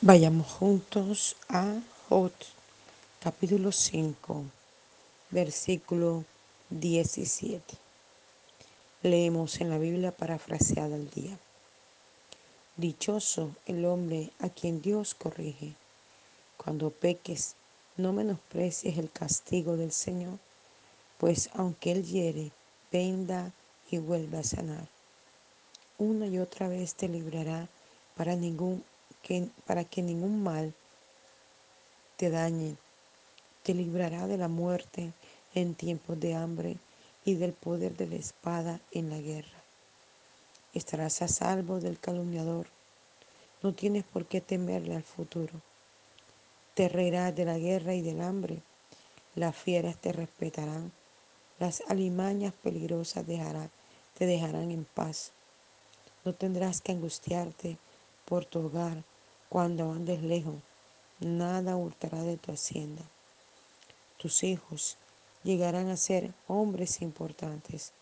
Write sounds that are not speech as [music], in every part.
Vayamos juntos a Jot, capítulo 5, versículo 17. Leemos en la Biblia parafraseada al día. Dichoso el hombre a quien Dios corrige. Cuando peques, no menosprecies el castigo del Señor, pues aunque Él hiere, venda y vuelve a sanar. Una y otra vez te librará para, ningún, que, para que ningún mal te dañe. Te librará de la muerte en tiempos de hambre y del poder de la espada en la guerra. Estarás a salvo del calumniador. No tienes por qué temerle al futuro. Te reirás de la guerra y del hambre. Las fieras te respetarán. Las alimañas peligrosas te dejarán en paz. No tendrás que angustiarte por tu hogar cuando andes lejos. Nada hurtará de tu hacienda. Tus hijos llegarán a ser hombres importantes.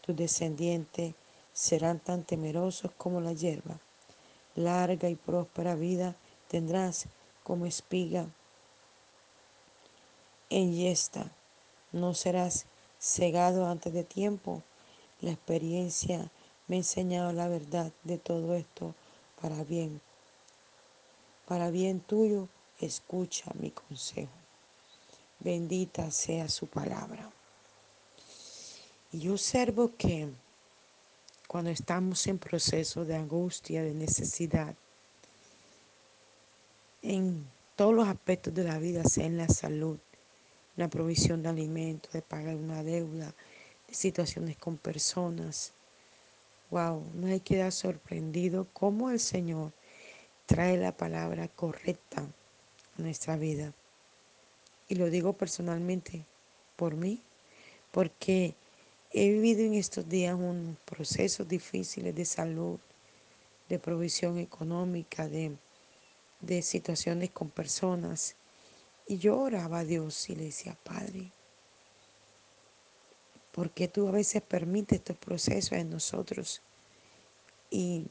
Tus descendientes serán tan temerosos como la hierba. Larga y próspera vida tendrás como espiga en yesta. No serás cegado antes de tiempo. La experiencia me ha enseñado la verdad de todo esto para bien. Para bien tuyo, escucha mi consejo. Bendita sea su palabra. Y yo observo que cuando estamos en proceso de angustia, de necesidad, en todos los aspectos de la vida, sea en la salud, la provisión de alimentos, de pagar una deuda, de situaciones con personas. Wow, no hay que quedar sorprendido cómo el Señor trae la palabra correcta a nuestra vida. Y lo digo personalmente por mí, porque he vivido en estos días un proceso difícil de salud, de provisión económica, de, de situaciones con personas. Y yo oraba a Dios y le decía, Padre, porque tú a veces permites estos procesos en nosotros. Y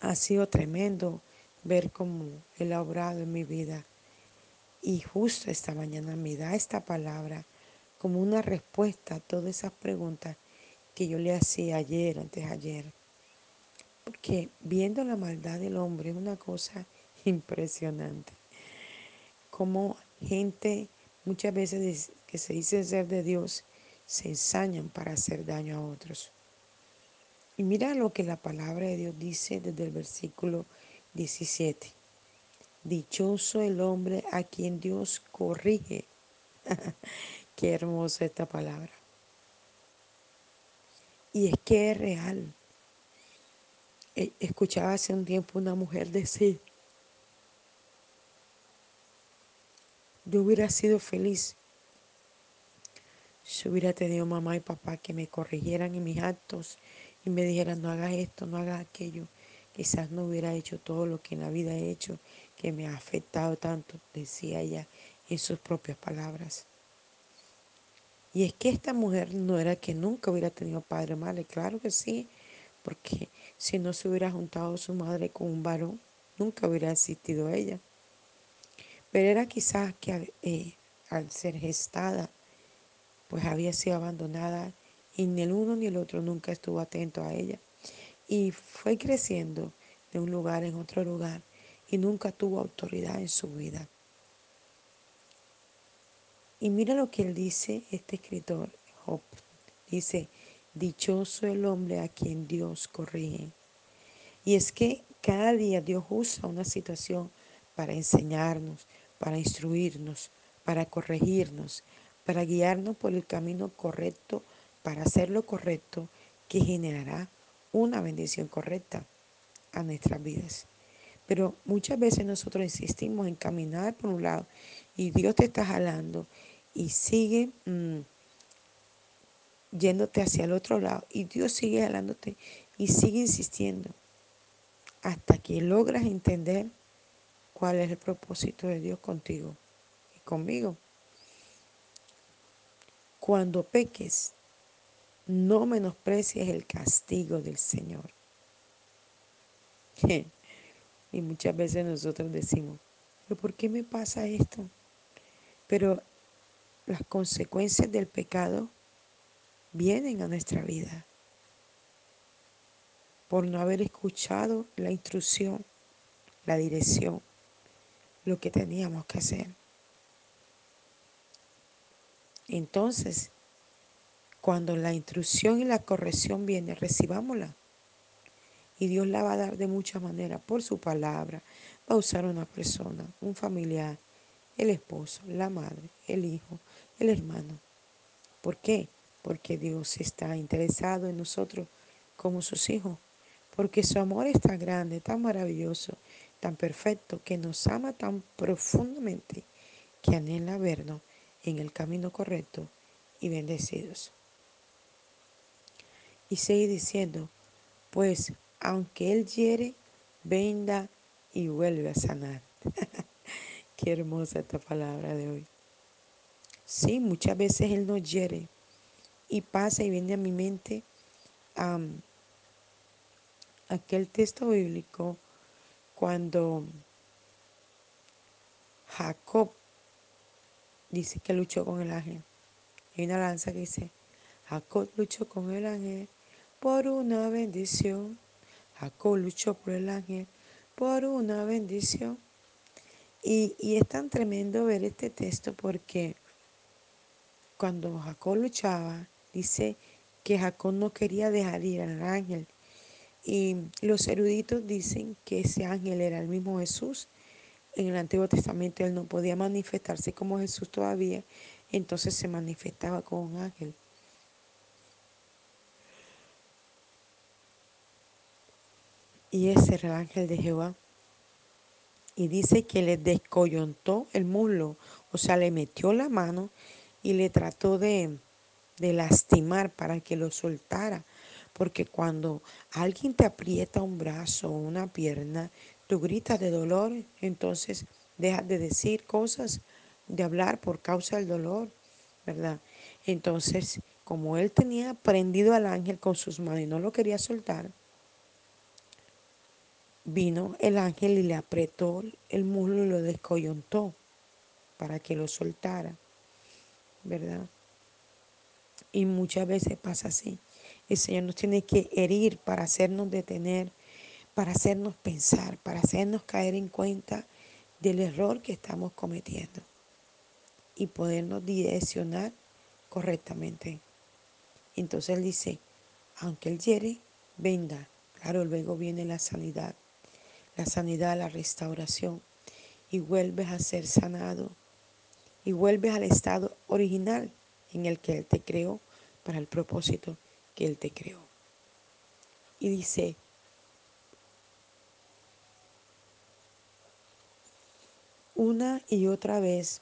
ha sido tremendo ver cómo Él ha obrado en mi vida. Y justo esta mañana me da esta palabra como una respuesta a todas esas preguntas que yo le hacía ayer, antes de ayer. Porque viendo la maldad del hombre es una cosa [laughs] impresionante. Como gente muchas veces que se dice ser de Dios se ensañan para hacer daño a otros. Y mira lo que la palabra de Dios dice desde el versículo 17. Dichoso el hombre a quien Dios corrige. [laughs] Qué hermosa esta palabra. Y es que es real. E, escuchaba hace un tiempo una mujer decir, yo hubiera sido feliz si hubiera tenido mamá y papá que me corrigieran en mis actos y me dijeran no hagas esto, no hagas aquello, quizás no hubiera hecho todo lo que en la vida he hecho, que me ha afectado tanto, decía ella en sus propias palabras. Y es que esta mujer no era que nunca hubiera tenido padre o madre, claro que sí, porque si no se hubiera juntado su madre con un varón, nunca hubiera existido ella. Pero era quizás que eh, al ser gestada pues había sido abandonada y ni el uno ni el otro nunca estuvo atento a ella. Y fue creciendo de un lugar en otro lugar y nunca tuvo autoridad en su vida. Y mira lo que él dice, este escritor, Job. Dice, dichoso el hombre a quien Dios corrige. Y es que cada día Dios usa una situación para enseñarnos, para instruirnos, para corregirnos, para guiarnos por el camino correcto, para hacer lo correcto, que generará una bendición correcta a nuestras vidas. Pero muchas veces nosotros insistimos en caminar por un lado y Dios te está jalando y sigue mm, yéndote hacia el otro lado y Dios sigue jalándote y sigue insistiendo hasta que logras entender cuál es el propósito de Dios contigo y conmigo. Cuando peques, no menosprecies el castigo del Señor. [laughs] Y muchas veces nosotros decimos, ¿pero por qué me pasa esto? Pero las consecuencias del pecado vienen a nuestra vida por no haber escuchado la instrucción, la dirección, lo que teníamos que hacer. Entonces, cuando la instrucción y la corrección viene, recibámosla. Y Dios la va a dar de muchas maneras, por su palabra. Va a usar una persona, un familiar, el esposo, la madre, el hijo, el hermano. ¿Por qué? Porque Dios está interesado en nosotros como sus hijos. Porque su amor es tan grande, tan maravilloso, tan perfecto, que nos ama tan profundamente que anhela vernos en el camino correcto y bendecidos. Y sigue diciendo, pues aunque Él hiere, venda y vuelve a sanar. [laughs] Qué hermosa esta palabra de hoy. Sí, muchas veces Él nos hiere y pasa y viene a mi mente aquel texto bíblico cuando Jacob dice que luchó con el ángel. Hay una lanza que dice, Jacob luchó con el ángel por una bendición. Jacob luchó por el ángel por una bendición. Y, y, es tan tremendo ver este texto porque cuando Jacob luchaba, dice que Jacob no quería dejar ir al ángel. Y los eruditos dicen que ese ángel era el mismo Jesús. En el Antiguo Testamento él no podía manifestarse como Jesús todavía, entonces se manifestaba como un ángel. Y ese era el ángel de Jehová. Y dice que le descoyontó el muslo, o sea, le metió la mano y le trató de, de lastimar para que lo soltara. Porque cuando alguien te aprieta un brazo o una pierna, tú gritas de dolor, entonces dejas de decir cosas, de hablar por causa del dolor, ¿verdad? Entonces, como él tenía prendido al ángel con sus manos y no lo quería soltar, vino el ángel y le apretó el muslo y lo descoyontó para que lo soltara, ¿verdad? Y muchas veces pasa así. El Señor nos tiene que herir para hacernos detener, para hacernos pensar, para hacernos caer en cuenta del error que estamos cometiendo y podernos direccionar correctamente. Entonces Él dice, aunque Él hiere, venga. Claro, luego viene la sanidad la sanidad, la restauración, y vuelves a ser sanado, y vuelves al estado original en el que Él te creó para el propósito que Él te creó. Y dice, una y otra vez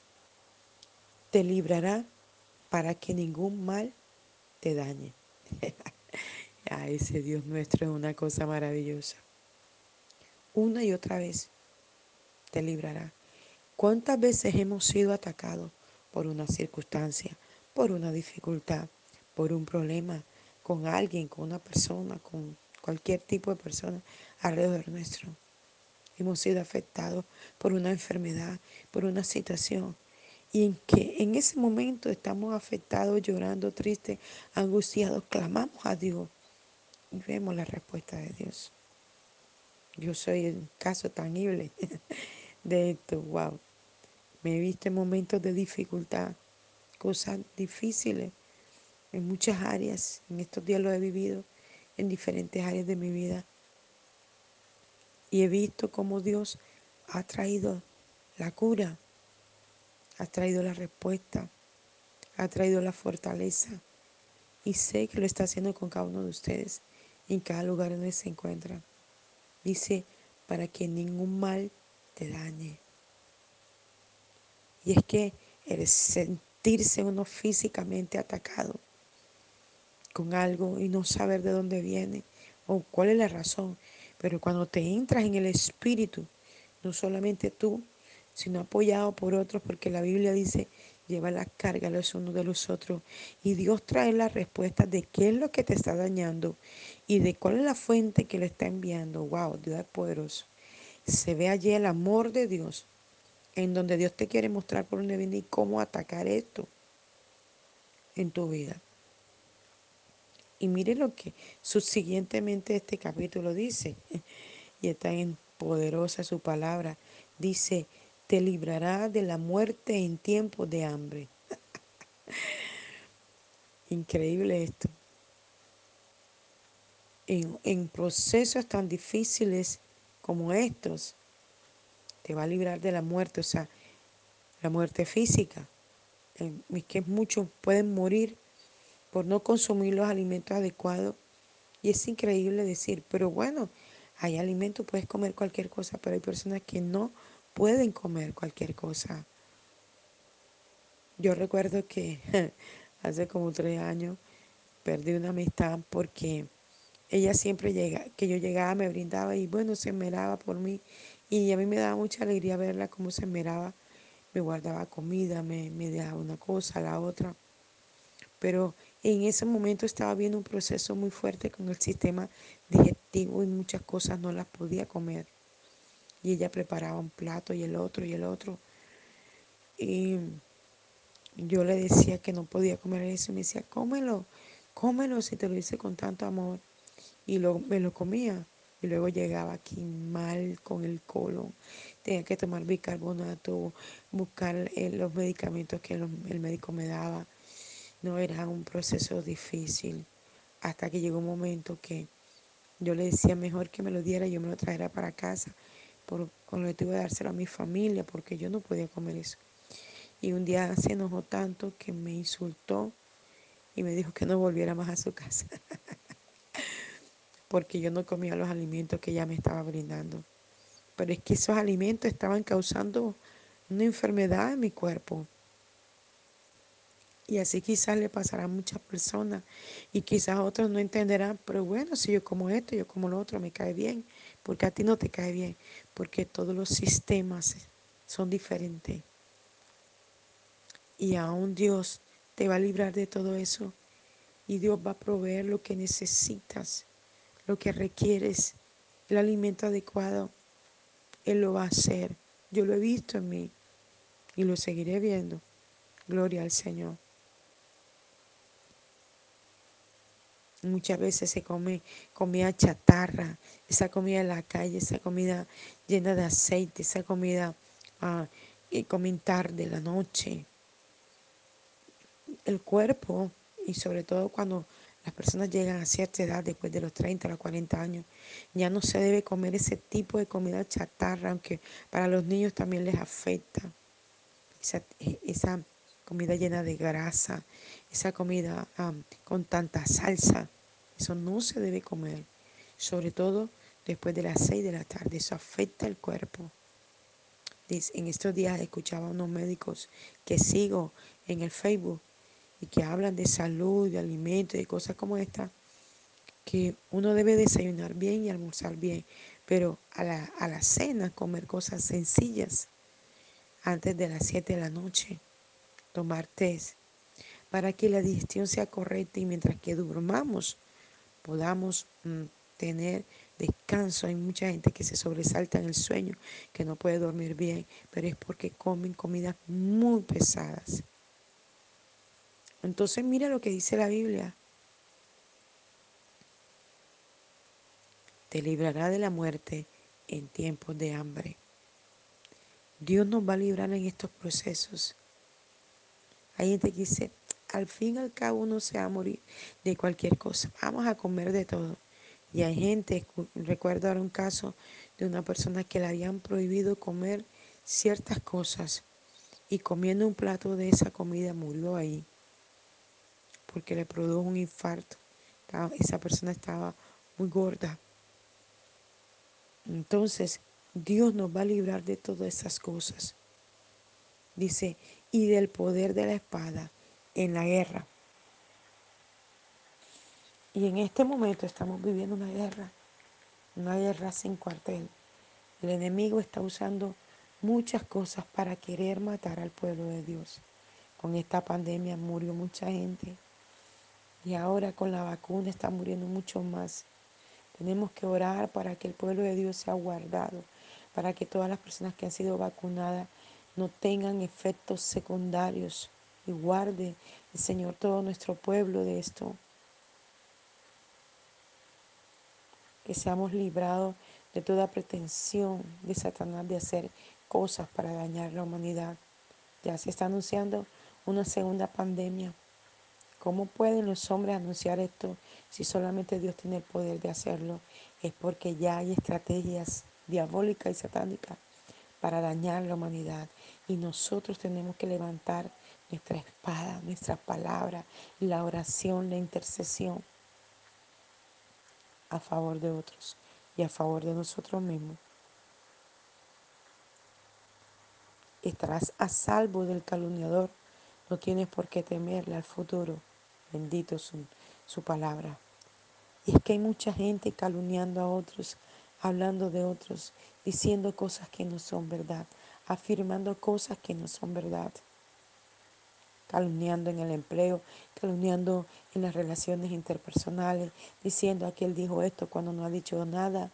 te librará para que ningún mal te dañe. [laughs] A ese Dios nuestro es una cosa maravillosa una y otra vez te librará. ¿Cuántas veces hemos sido atacados por una circunstancia, por una dificultad, por un problema con alguien, con una persona, con cualquier tipo de persona alrededor nuestro? Hemos sido afectados por una enfermedad, por una situación. Y en que en ese momento estamos afectados, llorando, tristes, angustiados, clamamos a Dios y vemos la respuesta de Dios. Yo soy el caso tangible [laughs] de esto, wow. Me he visto en momentos de dificultad, cosas difíciles en muchas áreas. En estos días lo he vivido en diferentes áreas de mi vida. Y he visto cómo Dios ha traído la cura, ha traído la respuesta, ha traído la fortaleza. Y sé que lo está haciendo con cada uno de ustedes en cada lugar donde se encuentran. Dice, para que ningún mal te dañe. Y es que el sentirse uno físicamente atacado con algo y no saber de dónde viene o cuál es la razón, pero cuando te entras en el espíritu, no solamente tú, sino apoyado por otros, porque la Biblia dice, lleva la carga los unos de los otros. Y Dios trae la respuesta de qué es lo que te está dañando y de cuál es la fuente que le está enviando. Wow, Dios es poderoso. se ve allí el amor de Dios, en donde Dios te quiere mostrar por dónde viene y cómo atacar esto en tu vida. Y mire lo que subsiguientemente este capítulo dice, [laughs] y está en poderosa su palabra. Dice, te librará de la muerte en tiempos de hambre. [laughs] Increíble esto. En, en, procesos tan difíciles como estos, te va a librar de la muerte, o sea, la muerte física. Es que muchos pueden morir por no consumir los alimentos adecuados. Y es increíble decir, pero bueno, hay alimentos, puedes comer cualquier cosa, pero hay personas que no pueden comer cualquier cosa. Yo recuerdo que [laughs] hace como tres años perdí una amistad porque ella siempre llega, que yo llegaba, me brindaba y bueno, se esmeraba por mí. Y a mí me daba mucha alegría verla cómo se esmeraba. Me guardaba comida, me, me dejaba una cosa, la otra. Pero en ese momento estaba viendo un proceso muy fuerte con el sistema digestivo y muchas cosas no las podía comer. Y ella preparaba un plato y el otro y el otro. Y yo le decía que no podía comer eso y me decía, cómelo, cómelo si te lo hice con tanto amor. Y luego me lo comía. Y luego llegaba aquí mal con el colon. Tenía que tomar bicarbonato, buscar eh, los medicamentos que el médico me daba. No era un proceso difícil. Hasta que llegó un momento que yo le decía mejor que me lo diera, yo me lo trajera para casa, por, con que tuve que dárselo a mi familia, porque yo no podía comer eso. Y un día se enojó tanto que me insultó y me dijo que no volviera más a su casa, [laughs] porque yo no comía los alimentos que ella me estaba brindando. Pero es que esos alimentos estaban causando una enfermedad en mi cuerpo. Y así quizás le pasará a muchas personas y quizás otros no entenderán, pero bueno, si yo como esto, yo como lo otro, me cae bien, porque a ti no te cae bien, porque todos los sistemas son diferentes. Y aún Dios te va a librar de todo eso y Dios va a proveer lo que necesitas, lo que requieres, el alimento adecuado. Él lo va a hacer. Yo lo he visto en mí y lo seguiré viendo. Gloria al Señor. Muchas veces se come comida chatarra, esa comida de la calle, esa comida llena de aceite, esa comida ah, que comen tarde, la noche. El cuerpo, y sobre todo cuando las personas llegan a cierta edad, después de los 30 a los 40 años, ya no se debe comer ese tipo de comida chatarra, aunque para los niños también les afecta. Esa, esa comida llena de grasa, esa comida con tanta salsa. Eso no se debe comer, sobre todo después de las 6 de la tarde. Eso afecta el cuerpo. En estos días escuchaba a unos médicos que sigo en el Facebook y que hablan de salud, de alimentos, de cosas como esta, que uno debe desayunar bien y almorzar bien, pero a la, a la cena comer cosas sencillas antes de las 7 de la noche, tomar té, para que la digestión sea correcta y mientras que durmamos podamos mm, tener descanso. Hay mucha gente que se sobresalta en el sueño, que no puede dormir bien, pero es porque comen comidas muy pesadas. Entonces mira lo que dice la Biblia. Te librará de la muerte en tiempos de hambre. Dios nos va a librar en estos procesos. Hay gente que dice, al fin y al cabo uno se va a morir de cualquier cosa. Vamos a comer de todo. Y hay gente, recuerdo ahora un caso de una persona que le habían prohibido comer ciertas cosas y comiendo un plato de esa comida murió ahí porque le produjo un infarto. Esa persona estaba muy gorda. Entonces, Dios nos va a librar de todas esas cosas. Dice, y del poder de la espada en la guerra. Y en este momento estamos viviendo una guerra, una guerra sin cuartel. El enemigo está usando muchas cosas para querer matar al pueblo de Dios. Con esta pandemia murió mucha gente y ahora con la vacuna está muriendo mucho más. Tenemos que orar para que el pueblo de Dios sea guardado, para que todas las personas que han sido vacunadas no tengan efectos secundarios y guarde el Señor todo nuestro pueblo de esto. Que seamos librados de toda pretensión de Satanás de hacer cosas para dañar la humanidad. Ya se está anunciando una segunda pandemia. ¿Cómo pueden los hombres anunciar esto si solamente Dios tiene el poder de hacerlo? Es porque ya hay estrategias diabólicas y satánicas para dañar la humanidad. Y nosotros tenemos que levantar nuestra espada, nuestra palabra, la oración, la intercesión a favor de otros y a favor de nosotros mismos. Estarás a salvo del calumniador. No tienes por qué temerle al futuro. Bendito su, su palabra. Y es que hay mucha gente calumniando a otros, hablando de otros, diciendo cosas que no son verdad, afirmando cosas que no son verdad, calumniando en el empleo, calumniando en las relaciones interpersonales, diciendo aquel dijo esto cuando no ha dicho nada,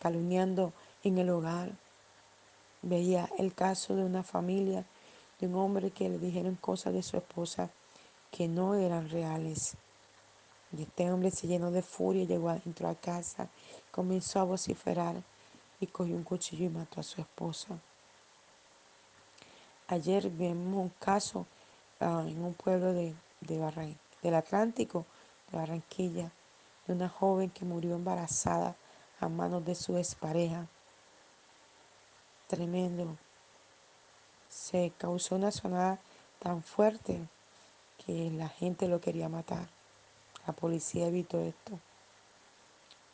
calumniando en el hogar. Veía el caso de una familia, de un hombre que le dijeron cosas de su esposa que no eran reales. Y este hombre se llenó de furia, llegó adentro a casa, comenzó a vociferar y cogió un cuchillo y mató a su esposa. Ayer vimos un caso en un pueblo de, de Barran del Atlántico, de Barranquilla, de una joven que murió embarazada a manos de su expareja. Tremendo. Se causó una sonada tan fuerte que la gente lo quería matar. La policía evitó esto.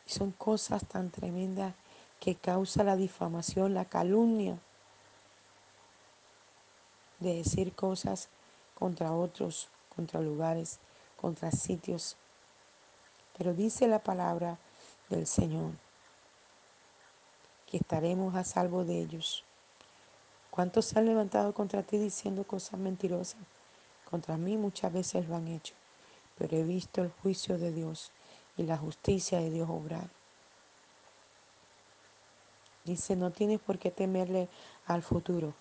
Y son cosas tan tremendas que causa la difamación, la calumnia de decir cosas contra otros, contra lugares, contra sitios. Pero dice la palabra del Señor que estaremos a salvo de ellos. ¿Cuántos se han levantado contra ti diciendo cosas mentirosas? Contra mí muchas veces lo han hecho pero he visto el juicio de Dios y la justicia de Dios obrar. Dice, no tienes por qué temerle al futuro.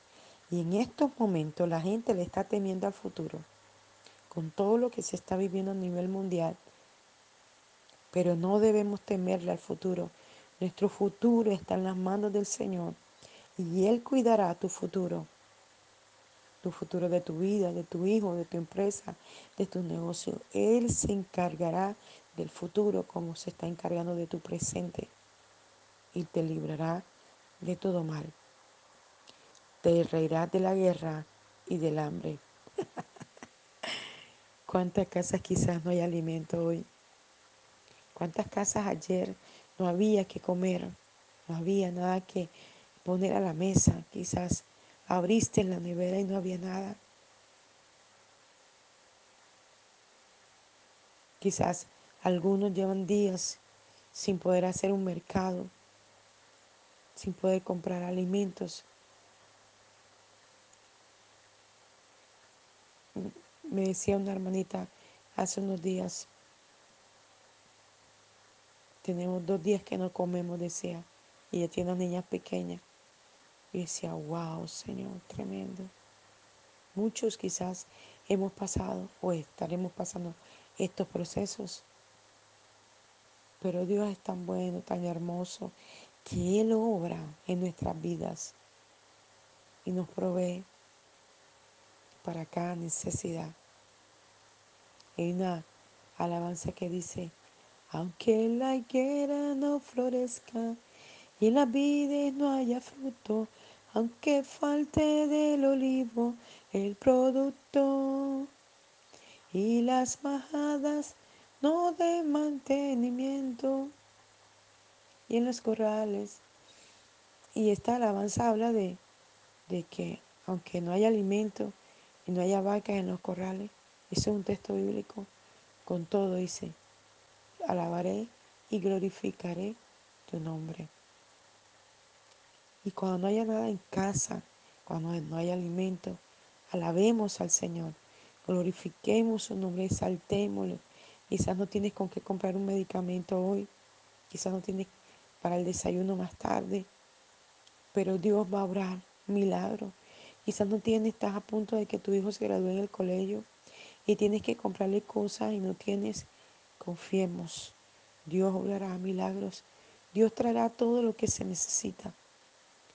Y en estos momentos la gente le está temiendo al futuro, con todo lo que se está viviendo a nivel mundial. Pero no debemos temerle al futuro. Nuestro futuro está en las manos del Señor y Él cuidará tu futuro tu futuro de tu vida, de tu hijo, de tu empresa, de tu negocio. Él se encargará del futuro como se está encargando de tu presente y te librará de todo mal. Te reirás de la guerra y del hambre. [laughs] ¿Cuántas casas quizás no hay alimento hoy? ¿Cuántas casas ayer no había que comer? No había nada que poner a la mesa. Quizás Abriste en la nevera y no había nada. Quizás algunos llevan días sin poder hacer un mercado, sin poder comprar alimentos. Me decía una hermanita hace unos días, tenemos dos días que no comemos, decía, y ella tiene niñas pequeñas. Y decía, wow, Señor, tremendo. Muchos quizás hemos pasado o estaremos pasando estos procesos. Pero Dios es tan bueno, tan hermoso, que Él obra en nuestras vidas y nos provee para cada necesidad. Hay una alabanza que dice, aunque la higuera no florezca y en las no haya fruto, aunque falte del olivo el producto y las majadas no de mantenimiento y en los corrales. Y esta alabanza habla de, de que aunque no haya alimento y no haya vacas en los corrales, eso es un texto bíblico, con todo dice, alabaré y glorificaré tu nombre. Y cuando no haya nada en casa, cuando no haya alimento, alabemos al Señor, glorifiquemos su nombre, exaltémoslo. Quizás no tienes con qué comprar un medicamento hoy, quizás no tienes para el desayuno más tarde. pero Dios va a obrar milagro. Quizás no tienes, estás a punto de que tu hijo se gradúe en el colegio y tienes que comprarle cosas y no tienes, confiemos. Dios obrará milagros. Dios traerá todo lo que se necesita.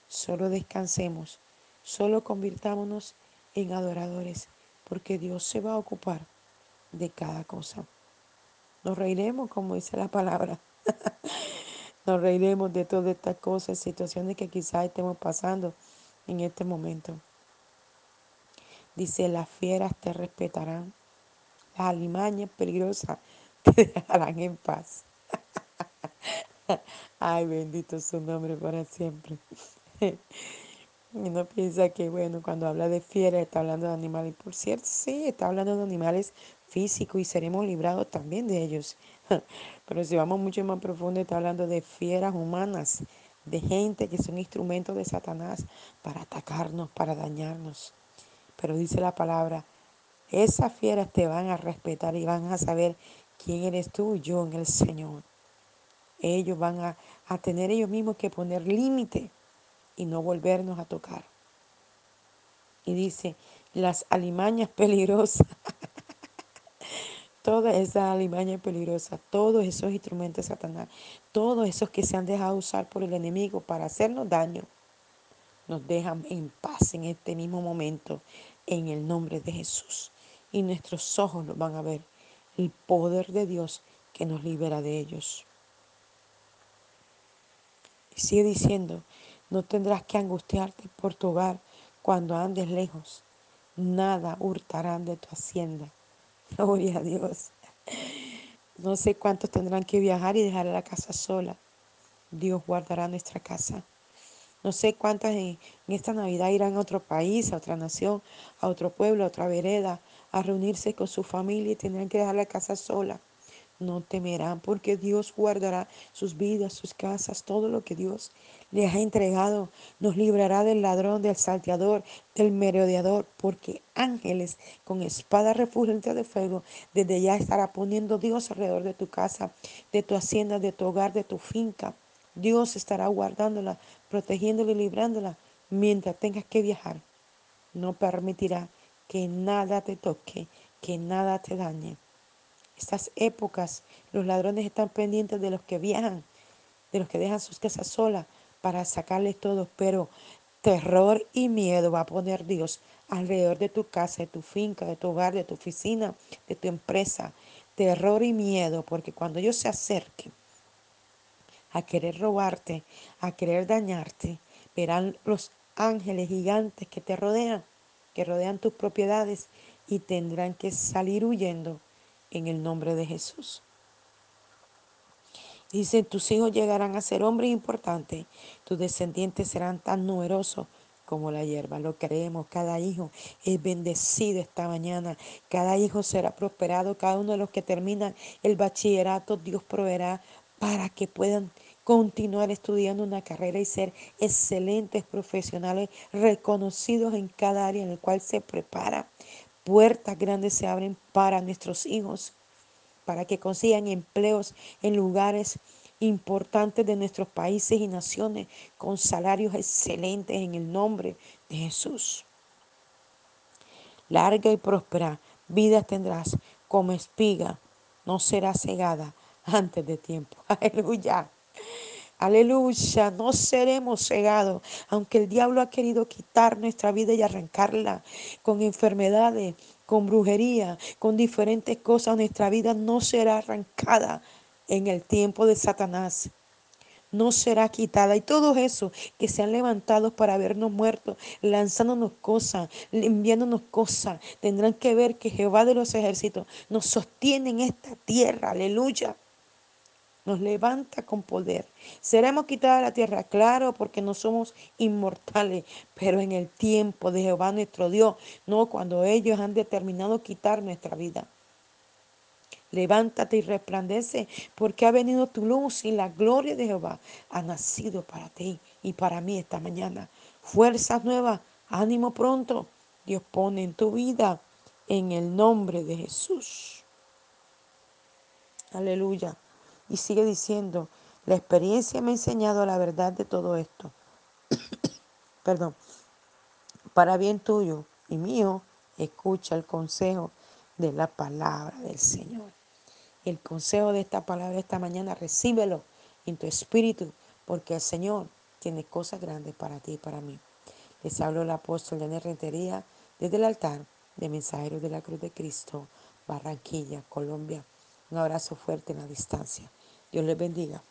Solo descansemos, solo convirtámonos en adoradores, porque Dios se va a ocupar de cada cosa. Nos reiremos, como dice la palabra. [laughs] Nos reiremos de todas estas cosas, situaciones que quizás estemos pasando en este momento. Dice, las fieras te respetarán, las alimañas peligrosas [laughs] te dejarán en paz. [laughs] Ay, bendito su nombre para siempre. [laughs] Y no piensa que, bueno, cuando habla de fiera está hablando de animales. Por cierto, sí, está hablando de animales físicos y seremos librados también de ellos. Pero si vamos mucho más profundo, está hablando de fieras humanas, de gente que son instrumentos de Satanás para atacarnos, para dañarnos. Pero dice la palabra, esas fieras te van a respetar y van a saber quién eres tú y yo en el Señor. Ellos van a, tener ellos mismos que poner límite y no volvernos a tocar. Y dice, las alimañas peligrosas, [laughs] todas esas alimañas peligrosas, todos esos instrumentos de Satanás, todos esos que se han dejado usar por el enemigo para hacernos daño, nos dejan en paz en este mismo momento, en el nombre de Jesús. Y nuestros ojos los van a ver, el poder de Dios que nos libera de ellos. Y sigue diciendo, no tendrás que angustiarte por tu hogar cuando andes lejos. Nada hurtarán de tu hacienda. [laughs] Gloria a Dios. No sé cuántos tendrán que viajar y dejar la casa sola. Dios guardará nuestra casa. No sé cuántas en, en, esta Navidad irán a otro país, a otra nación, a otro pueblo, a otra vereda, a reunirse con su familia y tendrán que dejar la casa sola no temerán, porque Dios guardará sus vidas, sus casas, todo lo que Dios les ha entregado. Nos librará del ladrón, del salteador, del merodeador, porque ángeles con espada refulgente de fuego desde ya estará poniendo Dios alrededor de tu casa, de tu hacienda, de tu hogar, de tu finca. Dios estará guardándola, protegiéndola y librándola mientras tengas que viajar. No permitirá que nada te toque, que nada te dañe. Estas épocas, los ladrones están pendientes de los que viajan, de los que dejan sus casas solas para sacarles todo, pero terror y miedo va a poner Dios alrededor de tu casa, de tu finca, de tu hogar, de tu oficina, de tu empresa. Terror y miedo, porque cuando ellos se acerquen a querer robarte, a querer dañarte, verán los ángeles gigantes que te rodean, que rodean tus propiedades y tendrán que salir huyendo en el nombre de Jesús. Dice, tus hijos llegarán a ser hombres importantes, tus descendientes serán tan numerosos como la hierba. Lo creemos, cada hijo es bendecido esta mañana, cada hijo será prosperado, cada uno de los que terminan el bachillerato, Dios proveerá para que puedan continuar estudiando una carrera y ser excelentes profesionales reconocidos en cada área en el cual se prepara puertas grandes se abren para nuestros hijos, para que consigan empleos en lugares importantes de nuestros países y naciones con salarios excelentes en el nombre de Jesús. Larga y próspera vida tendrás como espiga, no será cegada antes de tiempo. [laughs] Aleluya. Aleluya, no seremos cegados, aunque el diablo ha querido quitar nuestra vida y arrancarla con enfermedades, con brujería, con diferentes cosas, nuestra vida no será arrancada en el tiempo de Satanás. No será quitada. Y todo eso que se han levantado para vernos muertos, lanzándonos cosas, enviándonos cosas, tendrán que ver que Jehová de los ejércitos nos sostiene en esta tierra. Aleluya nos levanta con poder. Seremos quitados de la tierra, claro, porque no somos inmortales, pero en el tiempo de Jehová nuestro Dios, no cuando ellos han determinado quitar nuestra vida. Levántate y resplandece, porque ha venido tu luz y la gloria de Jehová ha nacido para ti y para mí esta mañana. Fuerzas nuevas, ánimo pronto. Dios pone en tu vida en el nombre de Jesús. Aleluya. Y sigue diciendo, la experiencia me ha enseñado la verdad de todo esto. [coughs] perdón, para bien tuyo y mío, escucha el consejo de la palabra del Señor. El consejo de esta palabra esta mañana, recíbelo en tu espíritu, porque el Señor tiene cosas grandes para ti y para mí. Les hablo el apóstol Daniel Rentería desde el altar de Mensajeros de la Cruz de Cristo, Barranquilla, Colombia. Un abrazo fuerte en la distancia. Dios les bendiga.